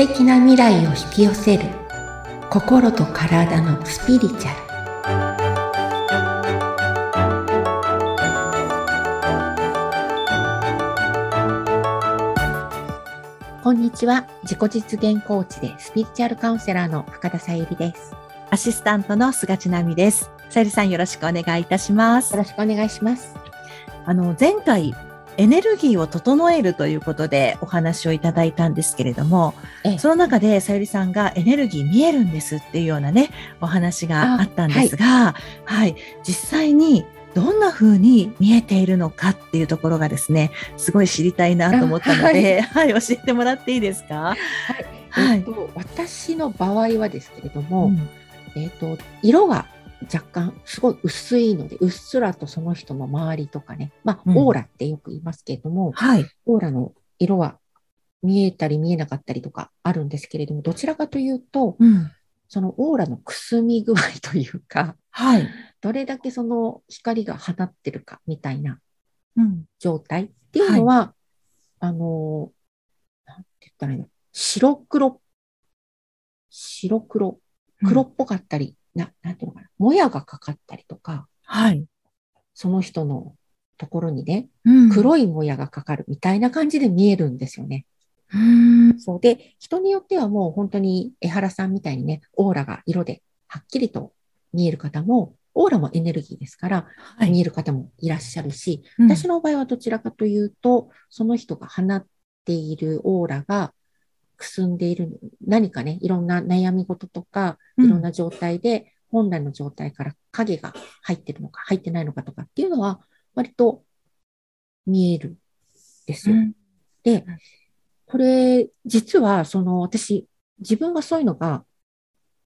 敵な未来を引き寄せる。心と体のスピリチュアル。こんにちは。自己実現コーチでスピリチュアルカウンセラーの深田さゆりです。アシスタントの菅千奈美です。さゆりさんよろしくお願いいたします。よろしくお願いします。あの前回エネルギーを整えるということでお話をいただいたんですけれども、ええ、その中でさゆりさんがエネルギー見えるんですっていうようなね、お話があったんですが、はい、はい、実際にどんな風に見えているのかっていうところがですね、すごい知りたいなと思ったので、はい、はい、教えてもらっていいですか？はい、えっと、私の場合はですけれども、うん、えっと、色が若干すごい薄いので、うっすらとその人の周りとかね、まあ、オーラってよく言いますけれども、うん、はい、オーラの色は見えたり見えなかったりとかあるんですけれども、どちらかというと、うん、そのオーラのくすみ具合というか、はい、どれだけその光が放ってるかみたいな状態っていうのは、はい、あの、なんて言ったらいいの？白黒、白黒、黒っぽかったり、な、なんていうのかな、もやがかかったりとか、はい。その人のところにね、うん、黒いもやがかかるみたいな感じで見えるんですよね。うんそうで、人によってはもう本当に江原さんみたいにね、オーラが色ではっきりと見える方も、オーラもエネルギーですから、はい、見える方もいらっしゃるし、うん、私の場合はどちらかというと、その人が放っているオーラがくすんでいる、何かね、いろんな悩み事とか、いろんな状態で、本来の状態から影が入ってるのか、入ってないのかとかっていうのは、割と見えるですよ。うん、で、これ、実は、その、私、自分がそういうのが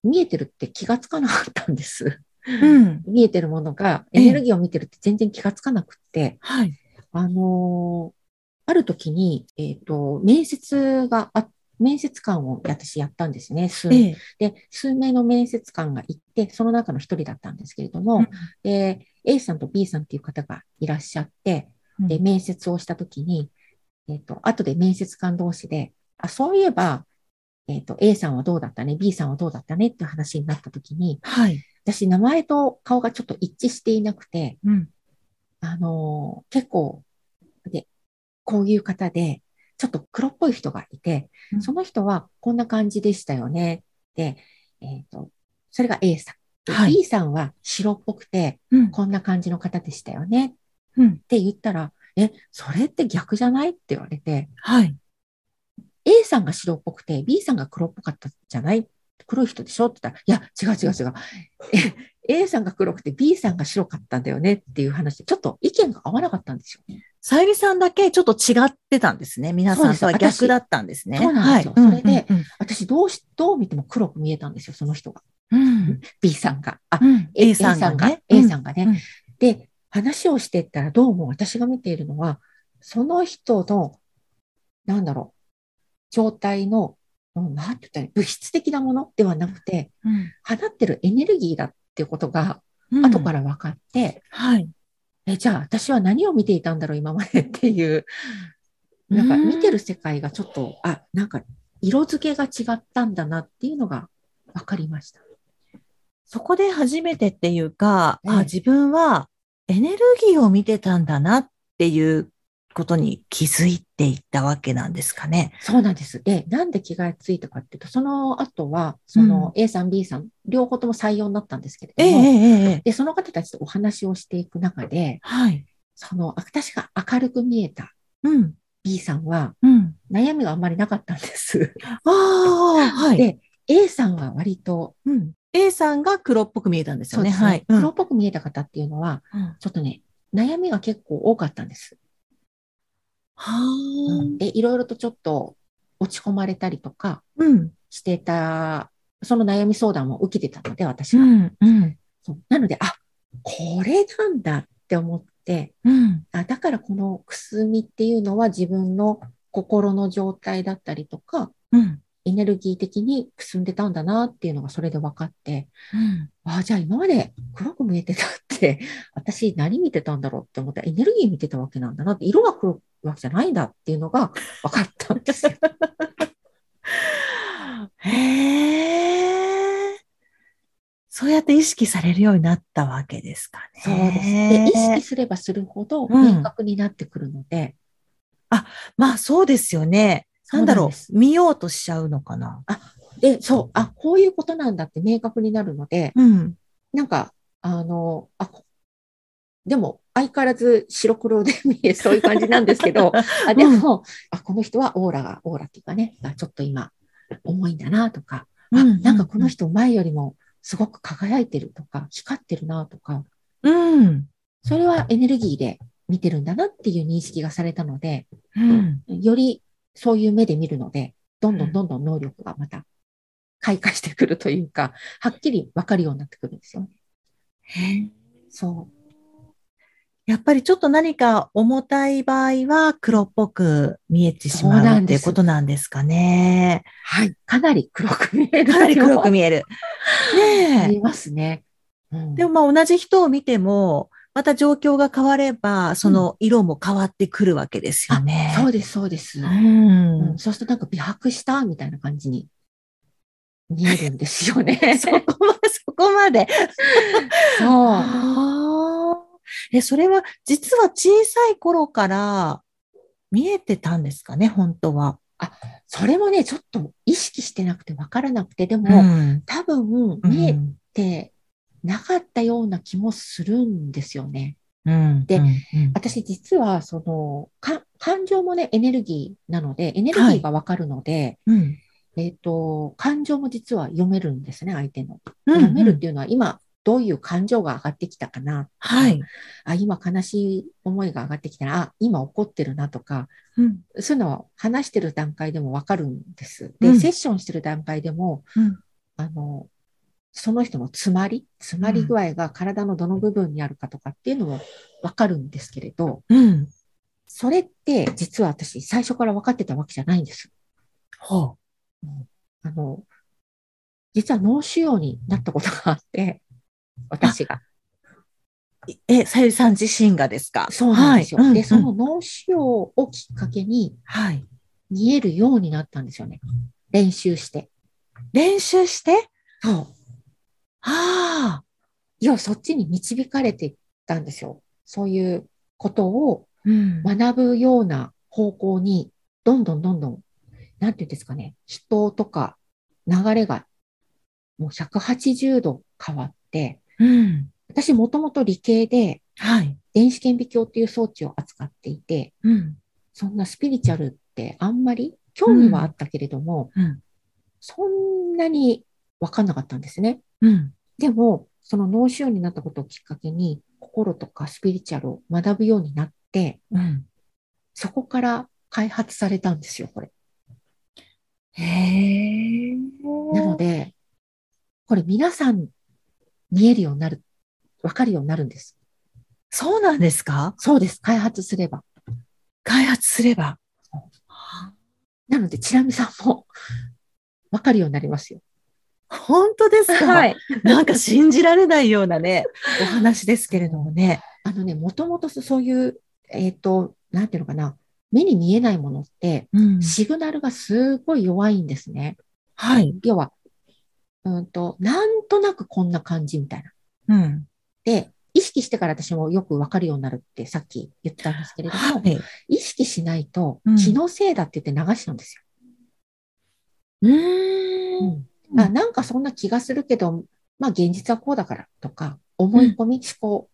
見えてるって気がつかなかったんです。うん、見えてるものが、エネルギーを見てるって全然気がつかなくって、はい、あのー、ある時に、えっ、ー、と、面接があっ面接官を私やったんですね。数,、ええ、で数名の面接官がいて、その中の一人だったんですけれども、うん、で、A さんと B さんっていう方がいらっしゃって、で、面接をしたときに、えっ、ー、と、後で面接官同士で、あ、そういえば、えっ、ー、と、A さんはどうだったね、B さんはどうだったねって話になったときに、はい。私、名前と顔がちょっと一致していなくて、うん、あのー、結構、で、こういう方で、ちょっと黒っぽい人がいて、うん、その人はこんな感じでしたよね。で、えっ、ー、と、それが A さん。はい、B さんは白っぽくて、うん、こんな感じの方でしたよね。うん、って言ったら、え、それって逆じゃない？って言われて、はい。A さんが白っぽくて、B さんが黒っぽかったじゃない？黒い人でしょ？って言ったら、いや、違う違う違う。A さんが黒くて B さんが白かったんだよね？っていう話で、ちょっと意見が合わなかったんですよね。さゆりさんだけちょっと違ってたんですね。皆さんとは逆だったんですね。そうなんですよ。はい、それで、うんうんうん、私どうし、どう見ても黒く見えたんですよ、その人が。うん、B さんが。あ、うん、A さんがね。A さんがね。うん、で、話をしてったらどうも私が見ているのは、その人の、なんだろう、状態の、うん、なんて言ったら物質的なものではなくて、うん、放ってるエネルギーだっていうことが、後から分かって、はい。え、じゃあ私は何を見ていたんだろう、今までっていう、なんか見てる世界がちょっと、あ、なんか色付けが違ったんだなっていうのが分かりました。そこで初めてっていうか、ええ、あ自分はエネルギーを見てたんだなっていうことに気づいていったわけなんですかね。そうなんです。で、なんで気がついたかっていうと、その後は、その A さん、B さん、両方とも採用になったんですけれども、えー、で、その方たちとお話をしていく中で、はい、その、私が明るく見えた、うん、B さんは、うん、悩みがあんまりなかったんです。ああ、はい。で、A さんは割と、うん、A さんが黒っぽく見えたんですよね。ねはい、黒っぽく見えた方っていうのは、ちょっとね、悩みが結構多かったんです。はあ、で、いろいろとちょっと落ち込まれたりとかしてた、うん、その悩み相談も受けてたので、私は。うんうん、そう。なので、あ、これなんだって思って、うん、あだからこのくすみっていうのは自分の心の状態だったりとか、うん、エネルギー的にくすんでたんだなっていうのがそれで分かって、うん、ああ、じゃあ今まで黒く見えてたって、私何見てたんだろうって思ったらエネルギー見てたわけなんだなって、色が黒いわけじゃないんだっていうのが分かったんですよ。へえ。そうやって意識されるようになったわけですかね。そうです。で意識すればするほど明確になってくるので。うん、あ、まあそうですよね。なんだろう見ようとしちゃうのかな。あ、で、そう、あ、こういうことなんだって明確になるので、うん、なんか、あの、あ、でも、相変わらず白黒で見え、そういう感じなんですけど、あでも、うん、あ、この人はオーラが、オーラっていうかね、ちょっと今、重いんだなとか、あ、なんかこの人前よりもすごく輝いてるとか、光ってるなとか、うん。それはエネルギーで見てるんだなっていう認識がされたので、うん、よりそういう目で見るので、どんどんどんどん能力がまた開花してくるというか、はっきりわかるようになってくるんですよね。そう。やっぱりちょっと何か重たい場合は黒っぽく見えてしまうっていうことなんですかね。はい。かなり黒く見える。かなり黒く見える。ねえ。ありますね。うん、でもまあ同じ人を見ても、また状況が変われば、その色も変わってくるわけですよね。うん、そうです、そうです。うん、うん、そうするとなんか美白したみたいな感じに見えるんですよね。そこまで、そこまで。そう。え、それは実は小さい頃から見えてたんですかね、本当は。あ、それもね、ちょっと意識してなくて分からなくて、でも、うん、多分見えてなかったような気もするんですよね。うん、で、うん、私実はその感情もね、エネルギーなので、エネルギーがわかるので、はいえっ、ー、と、感情も実は読めるんですね、相手の。読めるっていうのは、今、どういう感情が上がってきたかな？はい。あ、今悲しい思いが上がってきたら、あ、今怒ってるなとか、うん、そういうのを話してる段階でもわかるんです。で、うん、セッションしてる段階でも、うん、あの、その人の詰まり、詰まり具合が体のどの部分にあるかとかっていうのもわかるんですけれど、うん、それって実は私最初から分かってたわけじゃないんです。はあ、あの、実は脳腫瘍になったことがあって、私が。え、さゆりさん自身がですか？そうなんですよ。はい、で、その脳腫瘍をきっかけに、はい。見えるようになったんですよね。練習して。練習して？そう。はあ。いや、そっちに導かれていったんですよ。そういうことを学ぶような方向に、どんどんどんどん、なんていうんですかね、人とか流れがもう180度変わって、うん、私もともと理系で、はい、電子顕微鏡っていう装置を扱っていて、うん、そんなスピリチュアルってあんまり興味はあったけれども、うん、そんなにわかんなかったんですね。でも、その脳腫瘍になったことをきっかけに、心とかスピリチュアルを学ぶようになって、そこから開発されたんですよ、これ。へなので、これ皆さん見えるようになる、わかるようになるんです。そうなんですか？そうです。開発すれば。開発すれば。なので、チラミさんもわかるようになりますよ。本当ですか？はい。なんか信じられないようなね、お話ですけれどもね。あのね、もともとそういう、えっ、ー、と、なんていうのかな、目に見えないものって、うん、シグナルがすごい弱いんですね。はい。要は、うんと、なんとなくこんな感じみたいな。うん。で、意識してから私もよくわかるようになるってさっき言ったんですけれども、はい、意識しないと気のせいだって言って流しちゃうんですよ。うん。うん、あなんかそんな気がするけど、まあ現実はこうだからとか、思い込み、思考、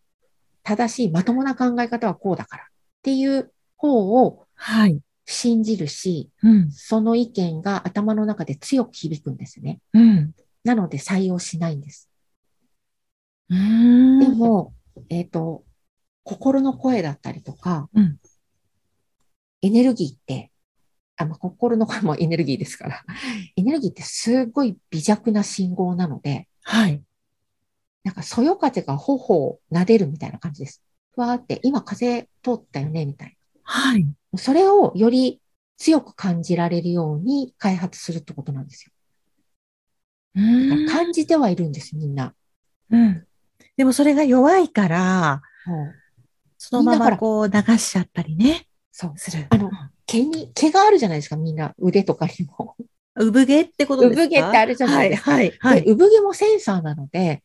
正しいまともな考え方はこうだからっていう方を信じるし、はいうん、その意見が頭の中で強く響くんですね。うん、なので採用しないんです。でも、えっ、ー、と、心の声だったりとか、うん、エネルギーって、あ、まあ、心の声もエネルギーですから、エネルギーってすごい微弱な信号なので、はい。なんか、そよ風が頬を撫でるみたいな感じです。ふわーって、今風通ったよね、みたいな。はい。それをより強く感じられるように開発するってことなんですよ。感じてはいるんです、みんな。うん。でもそれが弱いから、うん、そのままこう流しちゃったりね。そう。する。あの、毛に、毛があるじゃないですか、みんな。腕とかにも。産毛ってことですか？産毛ってあるじゃないですか。はい、はい、はい。産毛もセンサーなので、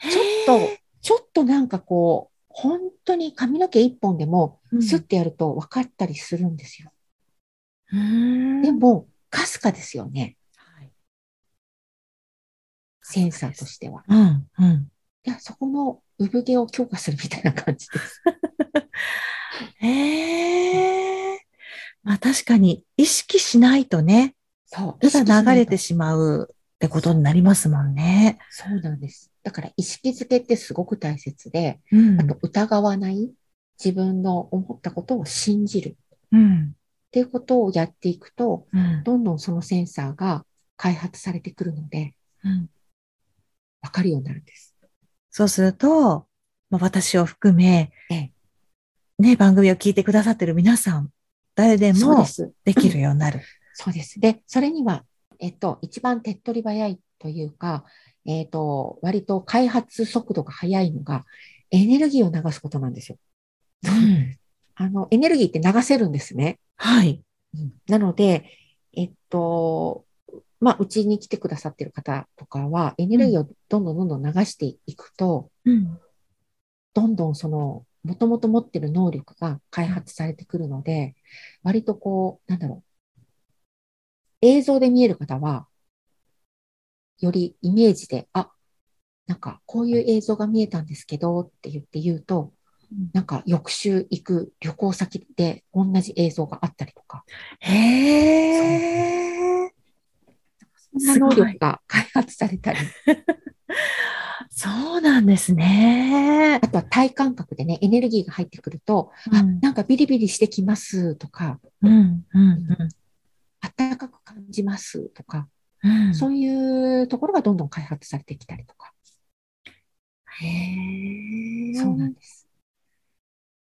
ちょっと、ちょっとなんかこう、本当に髪の毛一本でも、スッてやると分かったりするんですよ。うん、でも、かすかですよね。はい、センサーとしては。うんうん、いやそこの産毛を強化するみたいな感じです。へえ。まあ確かに意識しないとね、そう。ただ流れてしまうってことになりますもんね。そうなんです。だから意識づけってすごく大切で、うん、あと疑わない、自分の思ったことを信じる。うん、っていうことをやっていくと、うん、どんどんそのセンサーが開発されてくるので、うん、わかるようになるんです。そうすると、まあ、私を含め、ええ、ね、番組を聞いてくださってる皆さん、誰でもできるようになる。そうです。で、それには、えっと、一番手っ取り早いというか、えっと、割と開発速度が速いのが、エネルギーを流すことなんですよ。うん、あの、エネルギーって流せるんですね。はい。なので、えっと、まあ、うちに来てくださってる方とかは、エネルギーをどんどんどんどん流していくと、うん、どんどんその、もともと持ってる能力が開発されてくるので、割とこう、なんだろう。映像で見える方は、よりイメージで、あ、なんかこういう映像が見えたんですけどって言って言うと、なんか翌週行く旅行先で同じ映像があったりとか。へー。能力が開発されたり。そうなんですね。あとは体感覚でね、エネルギーが入ってくると、うん、あ、なんかビリビリしてきますとか、うんうんうん、暖かく感じますとか、うん、そういうところがどんどん開発されてきたりとか。へえ。そうなんです。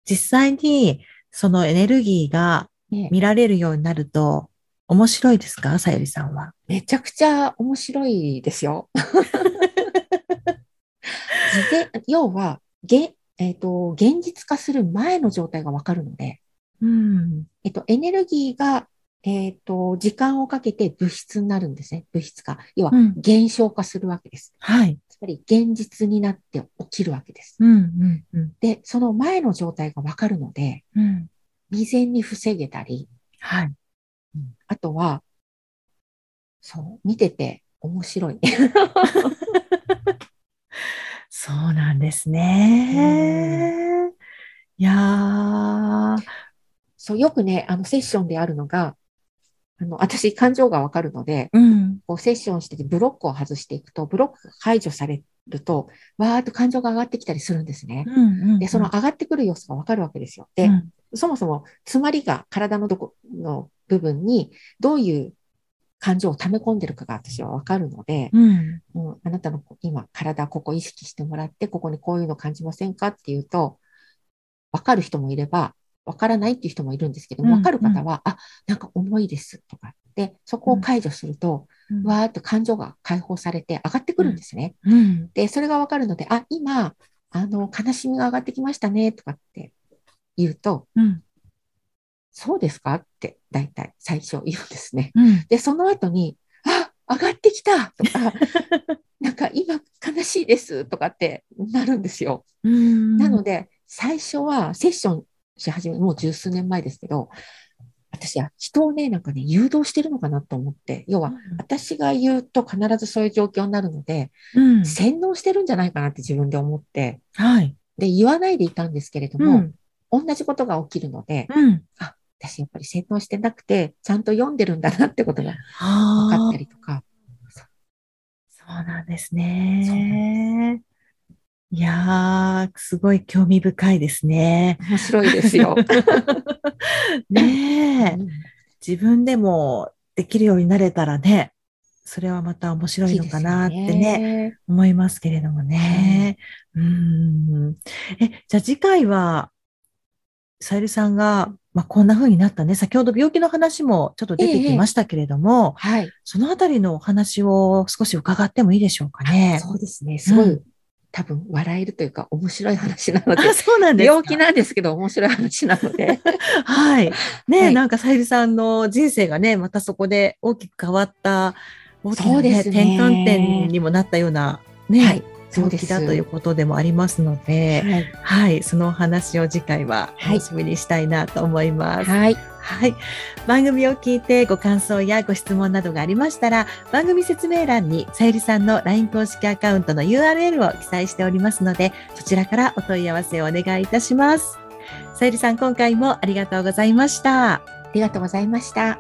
実際にそのエネルギーが見られるようになると、面白いですか？さゆりさんは。めちゃくちゃ面白いですよ。要は、げえっ、ー、と、現実化する前の状態がわかるので、うん、えっ、と、エネルギーが、えっ、ー、と、時間をかけて物質になるんですね。物質化。要は、現象化するわけです。うん、はい。つまり、現実になって起きるわけです。うんうんうん、で、その前の状態がわかるので、うん、未然に防げたり、はい。あとは、そう、見てて面白い。そうなんですね。いやー。そう、よくね、あの、セッションであるのが、あの、私、感情がわかるので、うん、こうセッションしててブロックを外していくと、ブロックが解除されると、わーっと感情が上がってきたりするんですね。うんうんうん、で、その上がってくる様子がわかるわけですよ。で、うん、そもそも、詰まりが体のどこの部分に、どういう感情を溜め込んでるかが私はわかるので、うん、うん、あなたの今体ここ意識してもらって、ここにこういうの感じませんかっていうと、わかる人もいれば、わからないっていう人もいるんですけども、わかる方は、あ、なんか重いですとか。で、そこを解除すると、うん、わーっと感情が解放されて上がってくるんですね。うん、で、それがわかるので、あ、今、あの、悲しみが上がってきましたね、とかって言うと、うん、そうですかって大体最初言うんですね。うん、で、その後に、あ、上がってきたとか、なんか今悲しいですとかってなるんですよ。なので、最初はセッションし始め、もう十数年前ですけど、私は人をね、なんかね、誘導してるのかなと思って、要は、私が言うと必ずそういう状況になるので、うん、洗脳してるんじゃないかなって自分で思って、はい。で、言わないでいたんですけれども、うん、同じことが起きるので、うん、あ、私やっぱり洗脳してなくて、ちゃんと読んでるんだなってことが分かったりとか。そうなんですね。いやー、すごい興味深いですね。面白いですよ。ねえ、自分でもできるようになれたらね、それはまた面白いのかなってね、ね思いますけれどもね。うん。え、じゃあ次回は、さゆりさんがまあ、こんな風になったね。先ほど病気の話もちょっと出てきましたけれども、ええ、はい。そのあたりのお話を少し伺ってもいいでしょうかね。そうですね。すごい、うん、多分笑えるというか面白い話なので。あ、そうなんです病気なんですけど面白い話なので。はい。ね、はい、なんかさゆりさんの人生がね、またそこで大きく変わった、大きな、ね、ね、転換点にもなったような、ね、はい、病気だということでもありますので、はい、はい、そのお話を次回は楽しみにしたいなと思います。はい。はい。番組を聞いてご感想やご質問などがありましたら、番組説明欄にさゆりさんの LINE 公式アカウントの URL を記載しておりますので、そちらからお問い合わせをお願いいたします。さゆりさん、今回もありがとうございました。ありがとうございました。